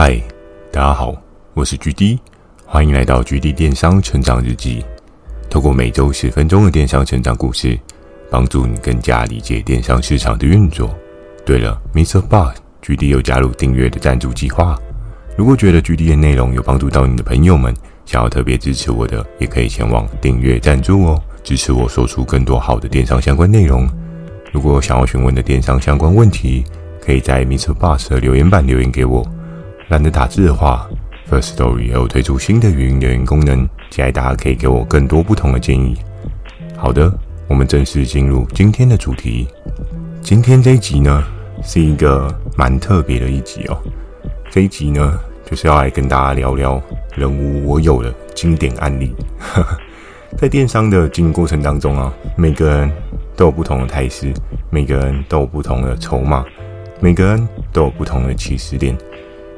嗨，大家好，我是 GD，欢迎来到 GD 电商成长日记。透过每周十分钟的电商成长故事，帮助你更加理解电商市场的运作。对了，MixerBox，GD 有加入订阅的赞助计划。如果觉得 GD 的内容有帮助到你的朋友们，想要特别支持我的，也可以前往订阅赞助哦，支持我说出更多好的电商相关内容。如果想要询问的电商相关问题，可以在 Mr. Boss 的留言板留言给我。懒得打字的话，First Story 也有推出新的语音留言功能，期待大家可以给我更多不同的建议。好的，我们正式进入今天的主题。今天这一集呢，是一个蛮特别的一集哦。这一集呢，就是要来跟大家聊聊人无我有的经典案例。在电商的经营过程当中啊，每个人都有不同的态势，每个人都有不同的筹码，每个人都有不同的起始点。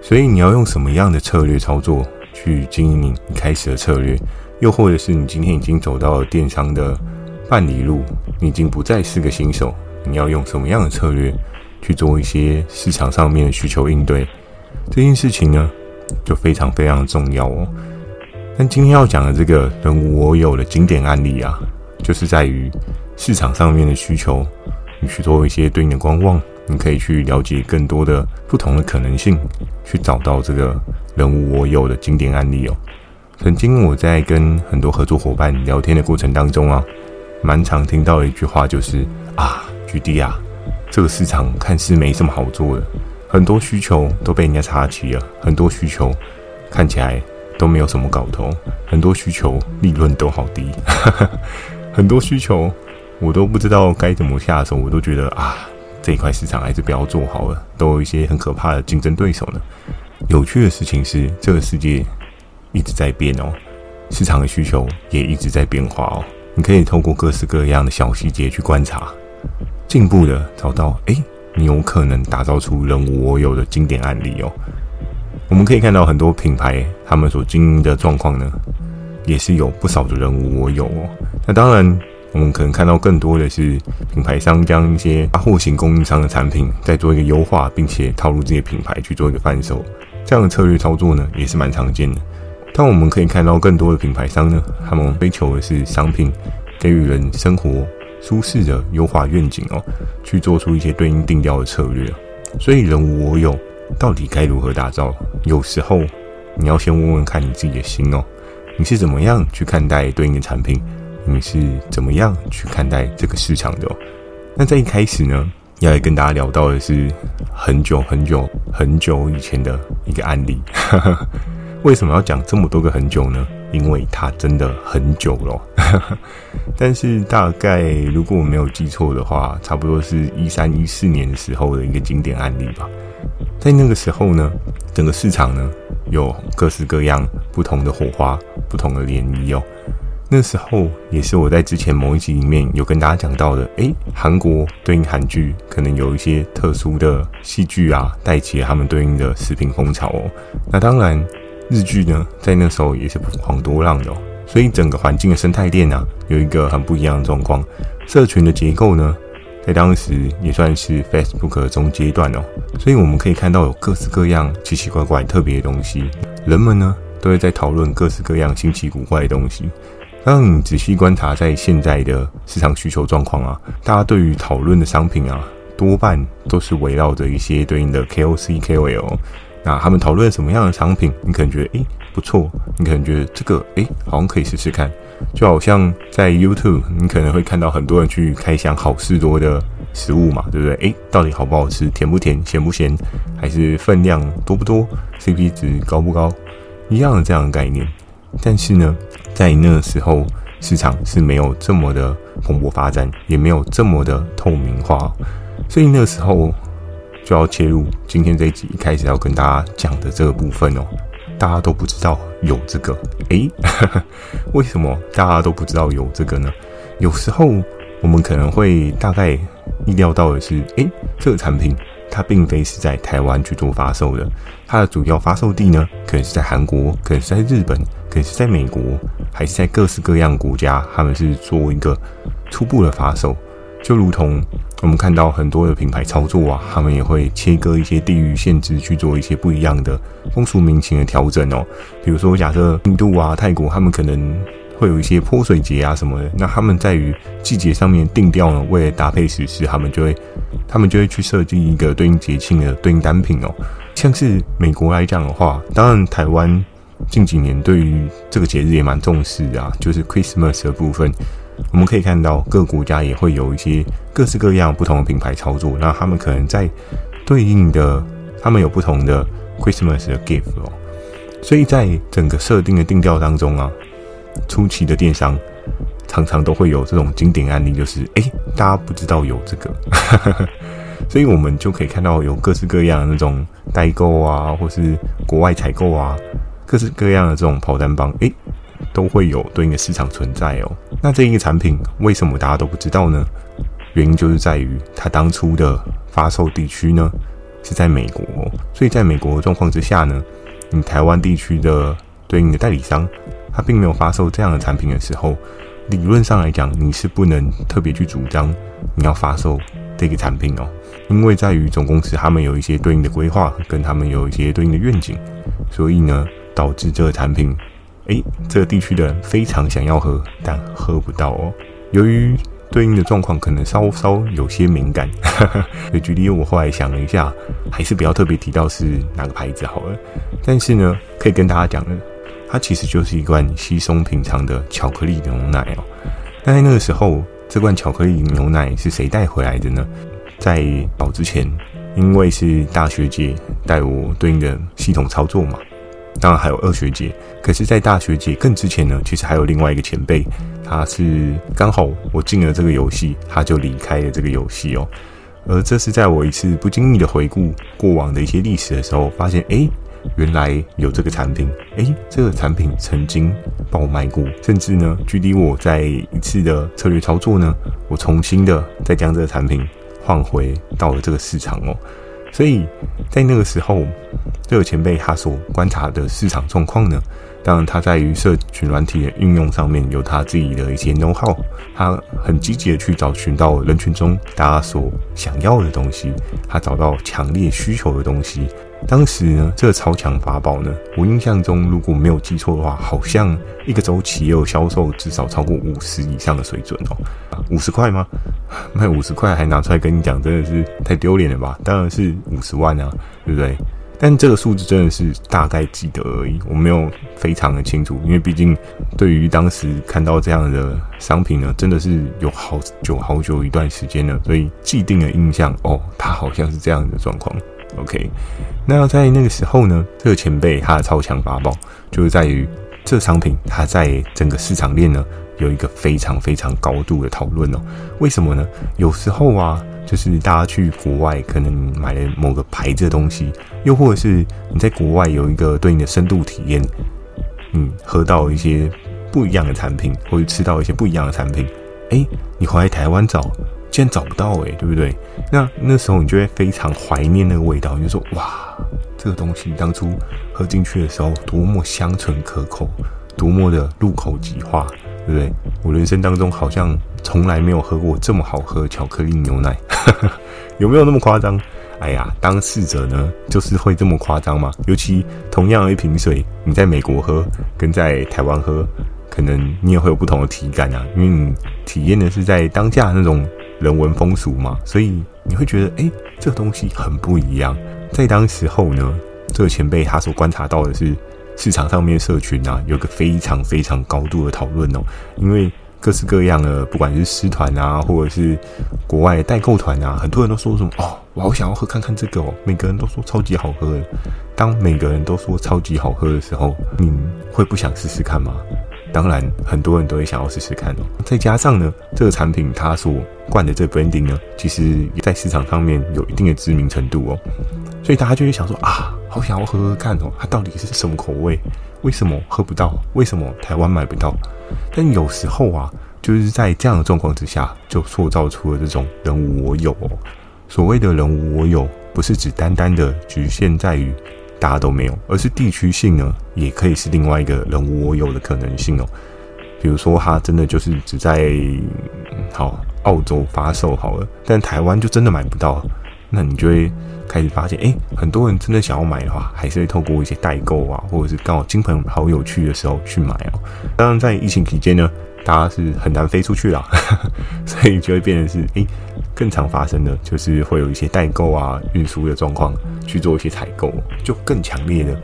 所以你要用什么样的策略操作去经营你开始的策略，又或者是你今天已经走到了电商的半里路，你已经不再是个新手，你要用什么样的策略去做一些市场上面的需求应对，这件事情呢，就非常非常重要哦。但今天要讲的这个人无我有的经典案例啊，就是在于市场上面的需求，你去做一些对应的观望。你可以去了解更多的不同的可能性，去找到这个人无我有的经典案例哦。曾经我在跟很多合作伙伴聊天的过程当中啊，蛮常听到一句话就是啊，GD 啊，这个市场看似没什么好做的，很多需求都被人家插旗了，很多需求看起来都没有什么搞头，很多需求利润都好低，很多需求我都不知道该怎么下手，我都觉得啊。这一块市场还是不要做好了，都有一些很可怕的竞争对手呢。有趣的事情是，这个世界一直在变哦，市场的需求也一直在变化哦。你可以透过各式各样的小细节去观察，进步的找到，哎，你有可能打造出人无我有的经典案例哦。我们可以看到很多品牌，他们所经营的状况呢，也是有不少的人无我有哦。那当然。我们可能看到更多的是品牌商将一些大货型供应商的产品再做一个优化，并且套入这些品牌去做一个贩售，这样的策略操作呢，也是蛮常见的。但我们可以看到更多的品牌商呢，他们追求的是商品给予人生活舒适的优化愿景哦，去做出一些对应定调的策略。所以人无我有，到底该如何打造？有时候你要先问问看你自己的心哦，你是怎么样去看待对应的产品？你是怎么样去看待这个市场的哦？那在一开始呢，要来跟大家聊到的是很久很久很久以前的一个案例。为什么要讲这么多个很久呢？因为它真的很久了。但是大概如果我没有记错的话，差不多是一三一四年的时候的一个经典案例吧。在那个时候呢，整个市场呢有各式各样不同的火花，不同的涟漪哦。那时候也是我在之前某一集里面有跟大家讲到的，诶，韩国对应韩剧可能有一些特殊的戏剧啊，带起他们对应的食品风潮哦。那当然，日剧呢，在那时候也是不遑多让的。所以整个环境的生态链啊，有一个很不一样的状况。社群的结构呢，在当时也算是 Facebook 中阶段哦。所以我们可以看到有各式各样奇奇怪怪特别的东西，人们呢都会在讨论各式各样新奇古怪的东西。当你仔细观察，在现在的市场需求状况啊，大家对于讨论的商品啊，多半都是围绕着一些对应的 KOC、KOL。那他们讨论什么样的商品，你可能觉得诶不错，你可能觉得这个诶好像可以试试看。就好像在 YouTube，你可能会看到很多人去开箱好事多的食物嘛，对不对？诶，到底好不好吃，甜不甜，咸不咸，还是分量多不多，CP 值高不高，一样的这样的概念。但是呢，在那个时候，市场是没有这么的蓬勃发展，也没有这么的透明化，所以那时候就要切入今天这一集一开始要跟大家讲的这个部分哦。大家都不知道有这个，诶，为什么大家都不知道有这个呢？有时候我们可能会大概意料到的是，诶，这个产品。它并非是在台湾去做发售的，它的主要发售地呢，可能是在韩国，可能是在日本，可能是在美国，还是在各式各样国家，他们是做一个初步的发售，就如同我们看到很多的品牌操作啊，他们也会切割一些地域限制，去做一些不一样的风俗民情的调整哦。比如说，假设印度啊、泰国，他们可能会有一些泼水节啊什么的，那他们在于季节上面定调呢，为了搭配时事，他们就会他们就会去设计一个对应节庆的对应单品哦。像是美国来讲的话，当然台湾近几年对于这个节日也蛮重视啊，就是 Christmas 的部分。我们可以看到各国家也会有一些各式各样不同的品牌操作，那他们可能在对应的，他们有不同的 Christmas 的 gift 哦，所以在整个设定的定调当中啊，初期的电商常常都会有这种经典案例，就是诶，大家不知道有这个，所以我们就可以看到有各式各样的那种代购啊，或是国外采购啊，各式各样的这种跑单帮，诶。都会有对应的市场存在哦。那这一个产品为什么大家都不知道呢？原因就是在于它当初的发售地区呢是在美国哦，所以在美国的状况之下呢，你台湾地区的对应的代理商，他并没有发售这样的产品的时候，理论上来讲，你是不能特别去主张你要发售这个产品哦，因为在于总公司他们有一些对应的规划，跟他们有一些对应的愿景，所以呢，导致这个产品。诶，这个地区的人非常想要喝，但喝不到哦。由于对应的状况可能稍稍有些敏感，所以举例，我后来想了一下，还是不要特别提到是哪个牌子好了。但是呢，可以跟大家讲的，它其实就是一罐稀松平常的巧克力牛奶哦。但在那个时候，这罐巧克力牛奶是谁带回来的呢？在早之前，因为是大学姐带我对应的系统操作嘛。当然还有二学姐，可是，在大学姐更之前呢，其实还有另外一个前辈，他是刚好我进了这个游戏，他就离开了这个游戏哦。而这是在我一次不经意的回顾过往的一些历史的时候，发现，诶，原来有这个产品，诶，这个产品曾经爆卖过，甚至呢，距离我在一次的策略操作呢，我重新的再将这个产品换回到了这个市场哦。所以在那个时候，这个前辈他所观察的市场状况呢，当然他在于社群软体的运用上面有他自己的一些 know how，他很积极的去找寻到人群中大家所想要的东西，他找到强烈需求的东西。当时呢，这个超强法宝呢，我印象中如果没有记错的话，好像一个周期也有销售至少超过五十以上的水准哦。五十块吗？卖五十块还拿出来跟你讲，真的是太丢脸了吧？当然是五十万啊，对不对？但这个数字真的是大概记得而已，我没有非常的清楚，因为毕竟对于当时看到这样的商品呢，真的是有好久好久一段时间了，所以既定的印象哦，它好像是这样的状况。OK，那在那个时候呢，这个前辈他的超强法宝就是在于这商品，它在整个市场链呢有一个非常非常高度的讨论哦。为什么呢？有时候啊，就是大家去国外可能买了某个牌子的东西，又或者是你在国外有一个对应的深度体验，嗯，喝到一些不一样的产品，或者吃到一些不一样的产品，诶，你回来台湾找。竟然找不到诶、对不对？那那时候你就会非常怀念那个味道，你就说哇，这个东西当初喝进去的时候多么香醇可口，多么的入口即化，对不对？我人生当中好像从来没有喝过这么好喝的巧克力牛奶，有没有那么夸张？哎呀，当事者呢就是会这么夸张嘛。尤其同样一瓶水，你在美国喝跟在台湾喝，可能你也会有不同的体感啊，因为你体验的是在当下那种。人文风俗嘛，所以你会觉得，诶，这个东西很不一样。在当时候呢，这个前辈他所观察到的是市场上面社群啊，有个非常非常高度的讨论哦。因为各式各样的，不管是师团啊，或者是国外代购团啊，很多人都说什么哦，我好想要喝看看这个哦。每个人都说超级好喝。当每个人都说超级好喝的时候，你会不想试试看吗？当然，很多人都会想要试试看哦。再加上呢，这个产品它所灌的这个 branding 呢，其实也在市场上面有一定的知名程度哦。所以大家就会想说啊，好想要喝喝看哦，它到底是什么口味？为什么喝不到？为什么台湾买不到？但有时候啊，就是在这样的状况之下，就塑造出了这种人无我有哦。所谓的人无我有，不是指单单的局限在于。大家都没有，而是地区性呢，也可以是另外一个人无我有的可能性哦。比如说，它真的就是只在好澳洲发售好了，但台湾就真的买不到，那你就会开始发现，哎，很多人真的想要买的话，还是会透过一些代购啊，或者是刚好亲朋好友去的时候去买哦。当然，在疫情期间呢，大家是很难飞出去啦，所以就会变成是，哎，更常发生的就是会有一些代购啊、运输的状况去做一些采购，就更强烈的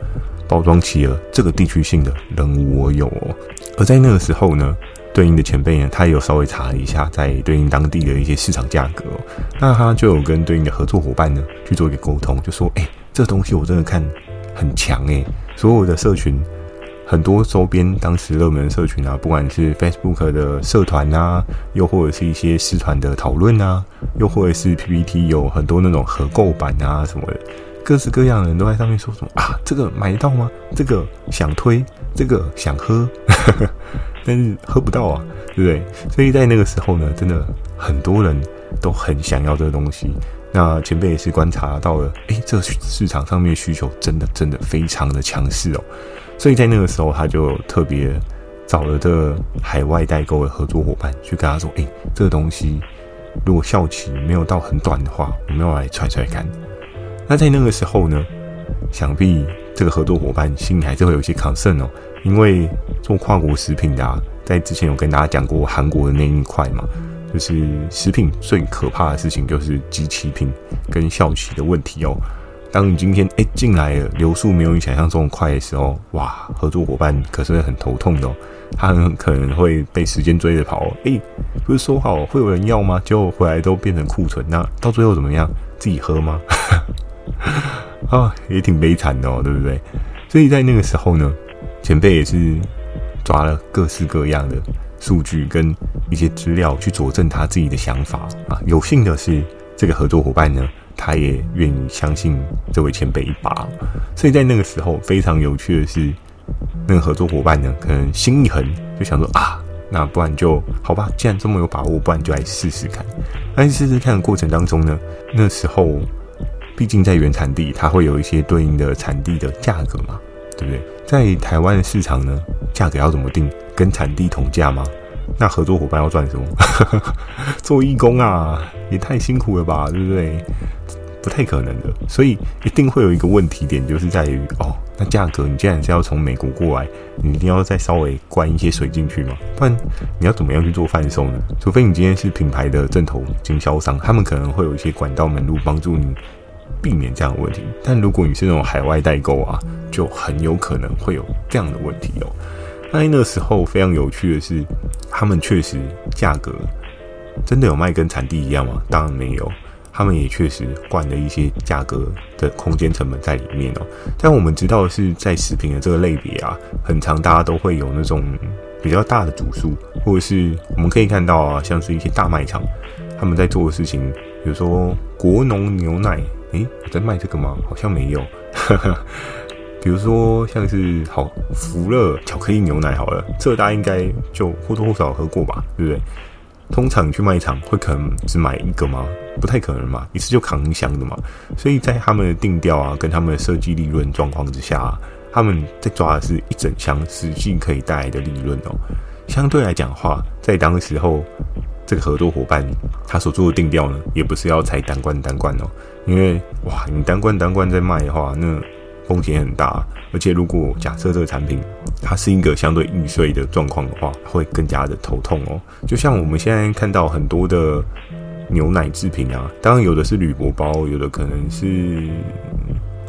包装起了这个地区性的人我有哦。而在那个时候呢，对应的前辈呢，他也有稍微查了一下，在对应当地的一些市场价格，那他就有跟对应的合作伙伴呢去做一个沟通，就说：“哎，这东西我真的看很强哎，所有的社群，很多周边当时热门的社群啊，不管是 Facebook 的社团啊，又或者是一些私团的讨论啊，又或者是 PPT 有很多那种合购版啊什么的，各式各样的人都在上面说什么啊，这个买得到吗？这个想推，这个想喝。”但是喝不到啊，对不对？所以在那个时候呢，真的很多人都很想要这个东西。那前辈也是观察到了，诶，这个市场上面需求真的真的非常的强势哦。所以在那个时候，他就特别找了这个海外代购的合作伙伴，去跟他说：“诶，这个东西如果效期没有到很短的话，我们要来踹踹看。”那在那个时候呢，想必这个合作伙伴心里还是会有些 concern 哦。因为做跨国食品的啊，在之前有跟大家讲过韩国的那一块嘛，就是食品最可怕的事情就是即期品跟效期的问题哦。当你今天哎进来了，流速没有你想象中快的时候，哇，合作伙伴可是会很头痛的哦。他很可能会被时间追着跑哦。哎，不是说好会有人要吗？结果回来都变成库存，那到最后怎么样？自己喝吗？啊，也挺悲惨的哦，对不对？所以在那个时候呢。前辈也是抓了各式各样的数据跟一些资料去佐证他自己的想法啊。有幸的是，这个合作伙伴呢，他也愿意相信这位前辈一把。所以在那个时候，非常有趣的是，那个合作伙伴呢，可能心一横，就想说啊，那不然就好吧，既然这么有把握，不然就来试试看。但是试试看的过程当中呢，那时候毕竟在原产地，它会有一些对应的产地的价格嘛。对不对？在台湾的市场呢，价格要怎么定？跟产地同价吗？那合作伙伴要赚什么？做义工啊，也太辛苦了吧，对不对？不太可能的。所以一定会有一个问题点，就是在于哦，那价格你既然是要从美国过来，你一定要再稍微灌一些水进去嘛，不然你要怎么样去做贩售呢？除非你今天是品牌的正统经销商，他们可能会有一些管道门路帮助你。避免这样的问题，但如果你是那种海外代购啊，就很有可能会有这样的问题哦。那那时候非常有趣的是，他们确实价格真的有卖跟产地一样吗？当然没有，他们也确实灌了一些价格的空间成本在里面哦。但我们知道的是，在食品的这个类别啊，很常大家都会有那种比较大的主数，或者是我们可以看到啊，像是一些大卖场，他们在做的事情，比如说国农牛奶。诶，我在卖这个吗？好像没有。比如说，像是好福乐巧克力牛奶，好了，这大家应该就或多或少喝过吧，对不对？通常去卖场会可能只买一个吗？不太可能嘛，一次就扛一箱的嘛。所以在他们的定调啊，跟他们的设计利润状况之下，他们在抓的是一整箱实际可以带来的利润哦。相对来讲话，在当时候。这个合作伙伴他所做的定调呢，也不是要拆单罐单罐哦，因为哇，你单罐单罐在卖的话，那风险很大。而且如果假设这个产品它是一个相对易碎的状况的话，会更加的头痛哦。就像我们现在看到很多的牛奶制品啊，当然有的是铝箔包，有的可能是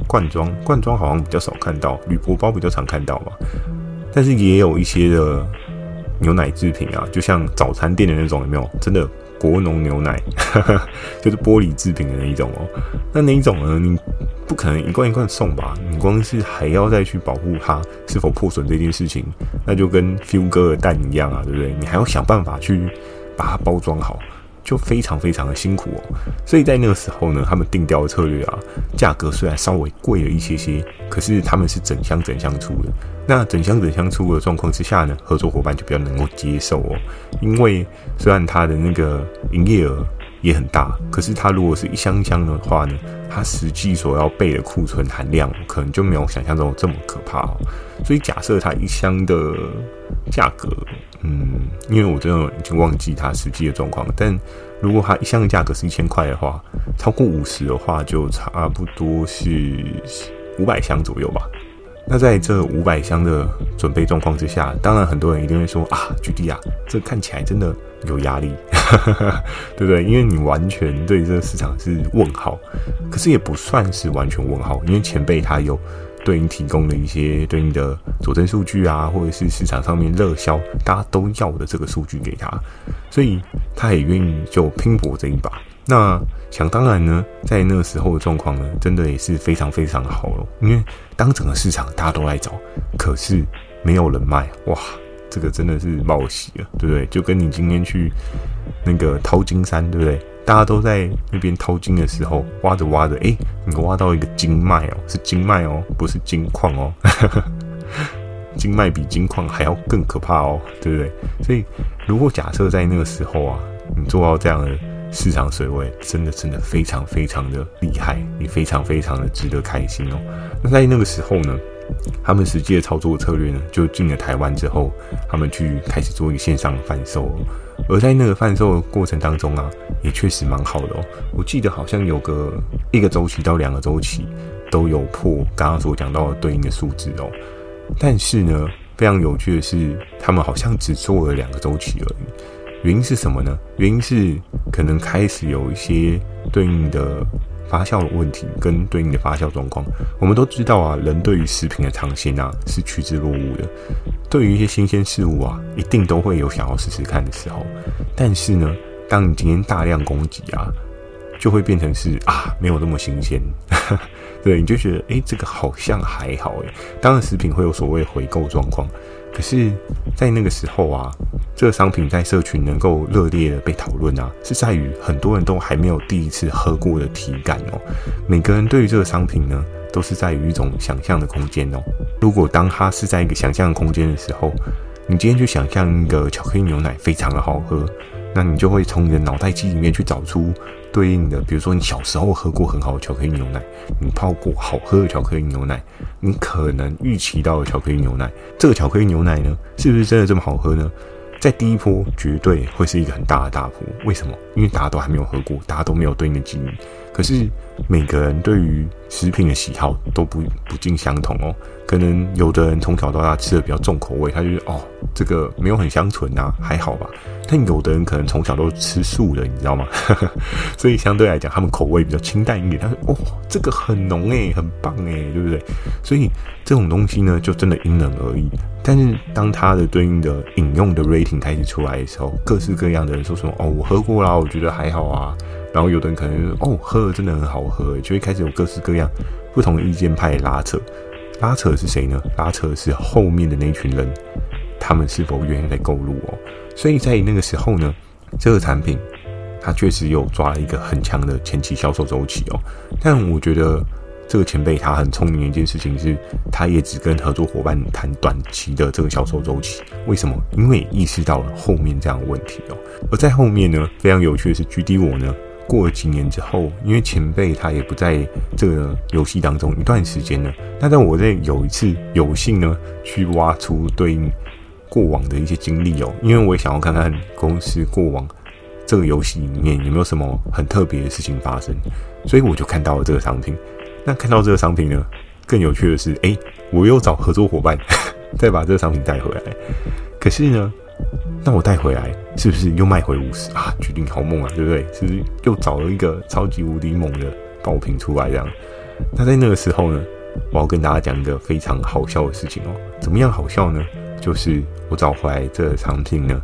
罐装，罐装好像比较少看到，铝箔包比较常看到嘛。但是也有一些的。牛奶制品啊，就像早餐店的那种，有没有？真的国农牛奶，就是玻璃制品的那一种哦。那哪一种呢？你不可能一罐一罐送吧？你光是还要再去保护它是否破损这件事情，那就跟 Feel 哥的蛋一样啊，对不对？你还要想办法去把它包装好。就非常非常的辛苦哦，所以在那个时候呢，他们定调的策略啊，价格虽然稍微贵了一些些，可是他们是整箱整箱出的。那整箱整箱出的状况之下呢，合作伙伴就比较能够接受哦，因为虽然他的那个营业额也很大，可是它如果是一箱一箱的话呢，它实际所要备的库存含量可能就没有想象中这么可怕哦。所以假设它一箱的价格，嗯，因为我真的已经忘记它实际的状况，但如果它一箱的价格是一千块的话，超过五十的话，就差不多是五百箱左右吧。那在这五百箱的准备状况之下，当然很多人一定会说啊，GD 啊，这看起来真的有压力，对不对？因为你完全对这个市场是问号，可是也不算是完全问号，因为前辈他有对应提供了一些对应的佐证数据啊，或者是市场上面热销大家都要的这个数据给他，所以他也愿意就拼搏这一把。那想当然呢，在那个时候的状况呢，真的也是非常非常好了。因为当整个市场大家都来找，可是没有人卖，哇，这个真的是冒喜了，对不对？就跟你今天去那个淘金山，对不对？大家都在那边淘金的时候，挖着挖着，诶，你挖到一个金脉哦，是金脉哦，不是金矿哦，金脉比金矿还要更可怕哦，对不对？所以如果假设在那个时候啊，你做到这样的。市场水位真的真的非常非常的厉害，也非常非常的值得开心哦。那在那个时候呢，他们实际的操作策略呢，就进了台湾之后，他们去开始做一个线上贩售。而在那个贩售的过程当中啊，也确实蛮好的哦。我记得好像有个一个周期到两个周期都有破刚刚所讲到的对应的数字哦。但是呢，非常有趣的是，他们好像只做了两个周期而已。原因是什么呢？原因是可能开始有一些对应的发酵的问题跟对应的发酵状况。我们都知道啊，人对于食品的尝鲜啊是趋之若鹜的。对于一些新鲜事物啊，一定都会有想要试试看的时候。但是呢，当你今天大量供给啊，就会变成是啊，没有那么新鲜。对，你就觉得诶，这个好像还好诶。当然，食品会有所谓回购状况。可是，在那个时候啊，这个商品在社群能够热烈的被讨论啊，是在于很多人都还没有第一次喝过的体感哦。每个人对于这个商品呢，都是在于一种想象的空间哦。如果当它是在一个想象空间的时候，你今天去想象一个巧克力牛奶非常的好喝，那你就会从你的脑袋机里面去找出。对应的，比如说你小时候喝过很好的巧克力牛奶，你泡过好喝的巧克力牛奶，你可能预期到的巧克力牛奶，这个巧克力牛奶呢，是不是真的这么好喝呢？在第一波绝对会是一个很大的大波，为什么？因为大家都还没有喝过，大家都没有对应的记忆。可是每个人对于食品的喜好都不不尽相同哦。可能有的人从小到大吃的比较重口味，他就是哦，这个没有很香醇呐，还好吧。但有的人可能从小都吃素的，你知道吗？所以相对来讲，他们口味比较清淡一点。他说哦，这个很浓诶，很棒诶，对不对？所以这种东西呢，就真的因人而异。但是当它的对应的饮用的 rating 开始出来的时候，各式各样的人说什么哦，我喝过啦，我觉得还好啊。然后有的人可能就说哦，喝了真的很好喝，就会开始有各式各样不同的意见派拉扯。拉扯是谁呢？拉扯是后面的那群人，他们是否愿意来购入哦？所以在那个时候呢，这个产品它确实有抓了一个很强的前期销售周期哦。但我觉得这个前辈他很聪明的一件事情是，他也只跟合作伙伴谈短期的这个销售周期。为什么？因为意识到了后面这样的问题哦。而在后面呢，非常有趣的是，GD 我呢。过了几年之后，因为前辈他也不在这个游戏当中一段时间了。那在我在有一次有幸呢，去挖出对应过往的一些经历哦，因为我也想要看看公司过往这个游戏里面有没有什么很特别的事情发生，所以我就看到了这个商品。那看到这个商品呢，更有趣的是，诶，我又找合作伙伴 再把这个商品带回来。可是呢，那我带回来是不是又卖回五十啊？决定好梦啊，对不对？是不是又找了一个超级无敌猛的爆品出来这样？那在那个时候呢，我要跟大家讲一个非常好笑的事情哦。怎么样好笑呢？就是我找回来这个产品呢，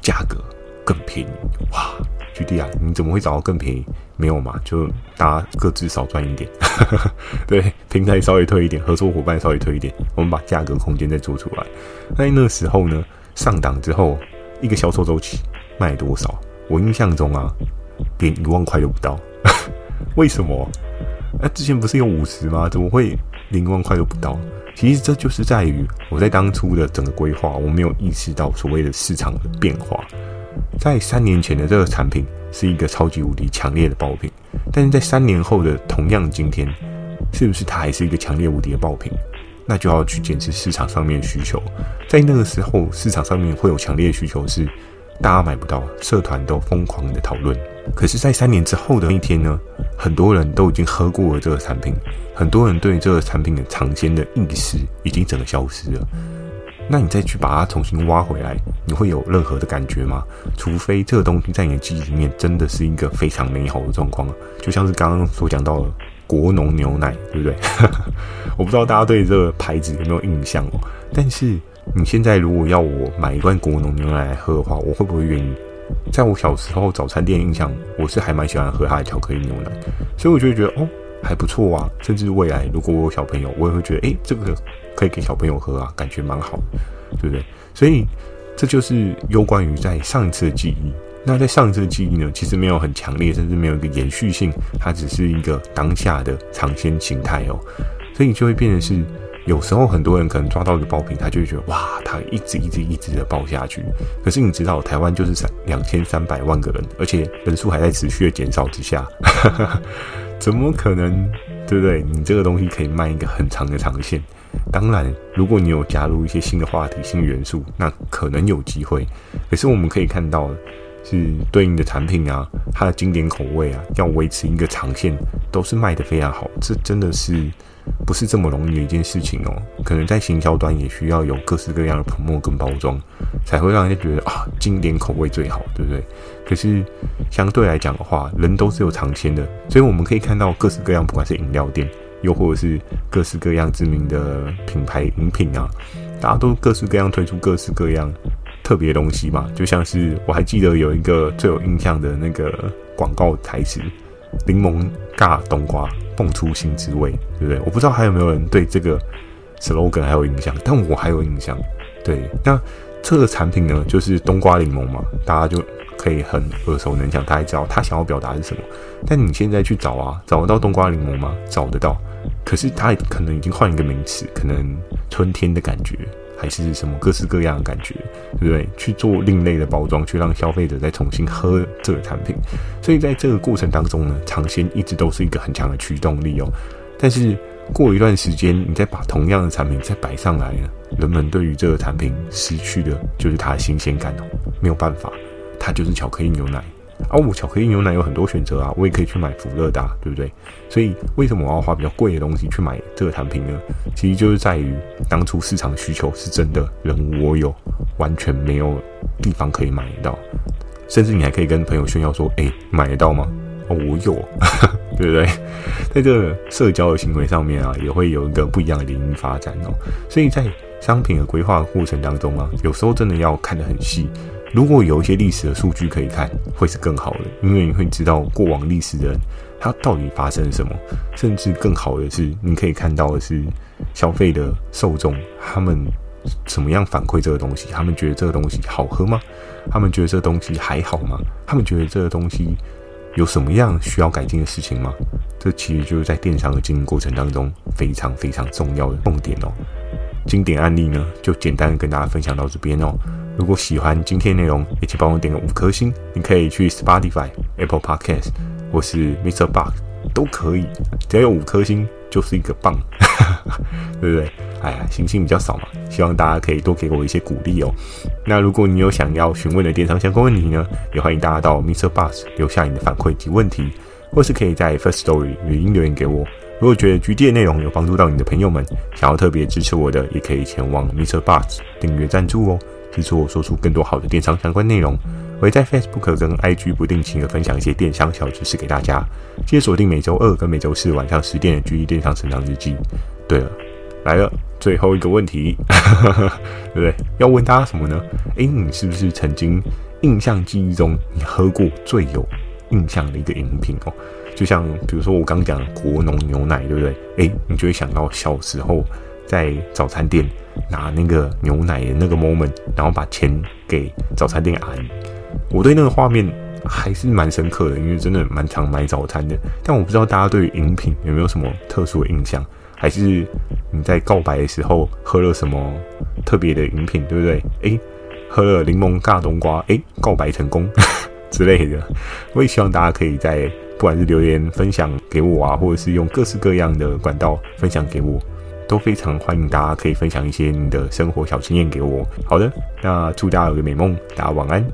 价格更便宜哇！GD 啊，你怎么会找到更便宜？没有嘛，就大家各自少赚一点。对，平台稍微推一点，合作伙伴稍微推一点，我们把价格空间再做出来。那在那个时候呢？上档之后，一个销售周期卖多少？我印象中啊，连一万块都不到。为什么？那、之前不是有五十吗？怎么会连一万块都不到？其实这就是在于我在当初的整个规划，我没有意识到所谓的市场的变化。在三年前的这个产品是一个超级无敌强烈的爆品，但是在三年后的同样今天，是不是它还是一个强烈无敌的爆品？那就要去检视市场上面的需求。在那个时候，市场上面会有强烈的需求，是大家买不到，社团都疯狂的讨论。可是，在三年之后的那一天呢，很多人都已经喝过了这个产品，很多人对这个产品的尝鲜的意识已经整个消失了。那你再去把它重新挖回来，你会有任何的感觉吗？除非这个东西在你的记忆里面真的是一个非常美好的状况，就像是刚刚所讲到的国农牛奶，对不对？我不知道大家对这个牌子有没有印象哦。但是你现在如果要我买一罐国农牛奶来喝的话，我会不会愿意？在我小时候早餐店印象，我是还蛮喜欢喝它的巧克力牛奶，所以我就会觉得哦。还不错啊，甚至未来如果我有小朋友，我也会觉得，诶，这个可以给小朋友喝啊，感觉蛮好，对不对？所以这就是有关于在上一次的记忆。那在上一次的记忆呢，其实没有很强烈，甚至没有一个延续性，它只是一个当下的尝鲜形态哦。所以就会变成是，有时候很多人可能抓到一个爆品，他就会觉得哇，它一直一直一直的爆下去。可是你知道，台湾就是三两千三百万个人，而且人数还在持续的减少之下。怎么可能，对不对？你这个东西可以卖一个很长的长线。当然，如果你有加入一些新的话题、新元素，那可能有机会。可是我们可以看到，是对应的产品啊，它的经典口味啊，要维持一个长线，都是卖得非常好。这真的是。不是这么容易的一件事情哦，可能在行销端也需要有各式各样的粉末跟包装，才会让人家觉得啊，经典口味最好，对不对？可是相对来讲的话，人都是有尝鲜的，所以我们可以看到各式各样，不管是饮料店，又或者是各式各样知名的品牌饮品啊，大家都各式各样推出各式各样特别东西嘛。就像是我还记得有一个最有印象的那个广告台词：柠檬尬冬瓜。蹦出新滋味，对不对？我不知道还有没有人对这个 slogan 还有印象，但我还有印象。对，那这个产品呢，就是冬瓜柠檬嘛，大家就可以很耳熟能详，大家知道他想要表达是什么。但你现在去找啊，找得到冬瓜柠檬吗？找得到，可是它可能已经换一个名词，可能春天的感觉。还是什么各式各样的感觉，对不对？去做另类的包装，去让消费者再重新喝这个产品。所以在这个过程当中呢，尝鲜一直都是一个很强的驱动力哦。但是过一段时间，你再把同样的产品再摆上来呢，人们对于这个产品失去的就是它的新鲜感哦。没有办法，它就是巧克力牛奶。啊，我巧克力牛奶有很多选择啊，我也可以去买福乐达，对不对？所以为什么我要花比较贵的东西去买这个产品呢？其实就是在于当初市场需求是真的，人无我有，完全没有地方可以买得到，甚至你还可以跟朋友炫耀说：“诶，买得到吗？哦，我有，对不对？”在这个社交的行为上面啊，也会有一个不一样的联姻发展哦。所以在商品的规划过程当中啊，有时候真的要看得很细。如果有一些历史的数据可以看，会是更好的，因为你会知道过往历史的人他到底发生了什么。甚至更好的是，你可以看到的是消费的受众他们怎么样反馈这个东西，他们觉得这个东西好喝吗？他们觉得这个东西还好吗？他们觉得这个东西有什么样需要改进的事情吗？这其实就是在电商的经营过程当中非常非常重要的重点哦。经典案例呢，就简单跟大家分享到这边哦。如果喜欢今天内容，也请帮我点个五颗星。你可以去 Spotify、Apple Podcast 或是 Mr. Box 都可以，只要有五颗星就是一个棒，对不对？哎呀，星星比较少嘛，希望大家可以多给我一些鼓励哦。那如果你有想要询问的电商相关问题呢，也欢迎大家到 Mr. Box 留下你的反馈及问题，或是可以在 First Story 语音留言给我。如果觉得 GD 的内容有帮助到你的朋友们，想要特别支持我的，也可以前往 m r b u z z 订阅赞助哦。支持我说出更多好的电商相关内容，我会在 Facebook 跟 IG 不定期的分享一些电商小知识给大家。记得锁定每周二跟每周四晚上十点的 GD 电商成长日记。对了，来了，最后一个问题，对不对？要问大家什么呢？诶，你是不是曾经印象记忆中你喝过最有印象的一个饮品哦？就像比如说我刚讲国农牛奶，对不对？诶，你就会想到小时候在早餐店。拿那个牛奶的那个 moment，然后把钱给早餐店阿姨，我对那个画面还是蛮深刻的，因为真的蛮常买早餐的。但我不知道大家对于饮品有没有什么特殊的印象，还是你在告白的时候喝了什么特别的饮品，对不对？诶，喝了柠檬大冬瓜，哎，告白成功之类的。我也希望大家可以在不管是留言分享给我啊，或者是用各式各样的管道分享给我，都非常欢迎大家可以分享一些你的生活小经验给我。好的，那祝大家有个美梦，大家晚安。